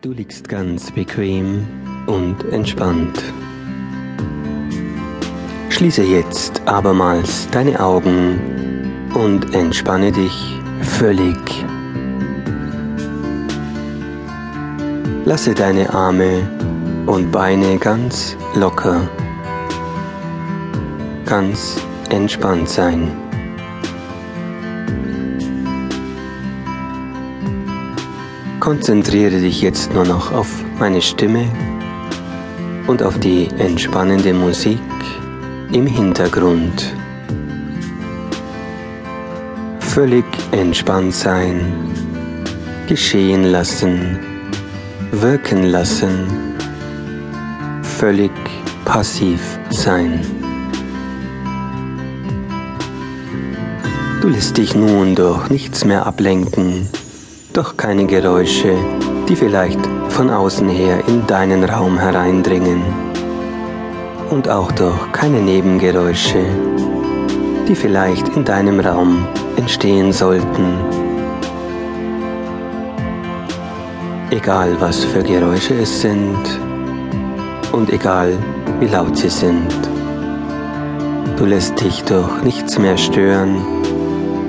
Du liegst ganz bequem und entspannt. Schließe jetzt abermals deine Augen und entspanne dich völlig. Lasse deine Arme und Beine ganz locker, ganz entspannt sein. Konzentriere dich jetzt nur noch auf meine Stimme und auf die entspannende Musik im Hintergrund. Völlig entspannt sein, geschehen lassen, wirken lassen, völlig passiv sein. Du lässt dich nun durch nichts mehr ablenken doch keine Geräusche, die vielleicht von außen her in deinen Raum hereindringen. Und auch durch keine Nebengeräusche, die vielleicht in deinem Raum entstehen sollten. Egal was für Geräusche es sind und egal wie laut sie sind. Du lässt dich durch nichts mehr stören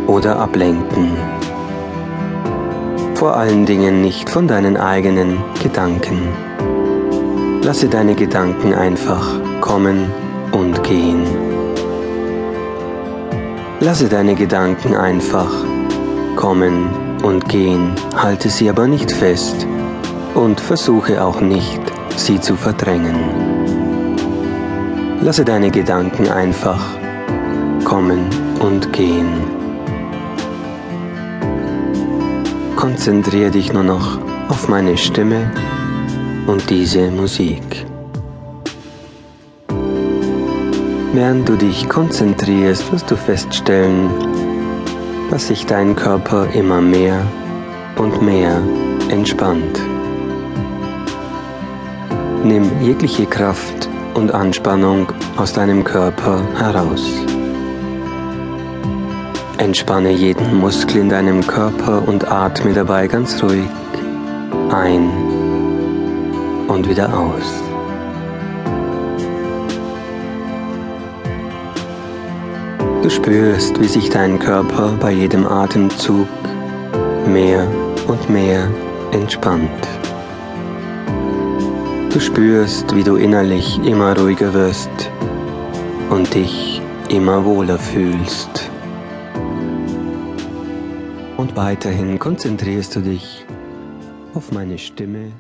oder ablenken vor allen Dingen nicht von deinen eigenen Gedanken. Lasse deine Gedanken einfach kommen und gehen. Lasse deine Gedanken einfach kommen und gehen, halte sie aber nicht fest und versuche auch nicht, sie zu verdrängen. Lasse deine Gedanken einfach kommen und gehen. Konzentriere dich nur noch auf meine Stimme und diese Musik. Während du dich konzentrierst, wirst du feststellen, dass sich dein Körper immer mehr und mehr entspannt. Nimm jegliche Kraft und Anspannung aus deinem Körper heraus. Entspanne jeden Muskel in deinem Körper und atme dabei ganz ruhig ein und wieder aus. Du spürst, wie sich dein Körper bei jedem Atemzug mehr und mehr entspannt. Du spürst, wie du innerlich immer ruhiger wirst und dich immer wohler fühlst. Und weiterhin konzentrierst du dich auf meine Stimme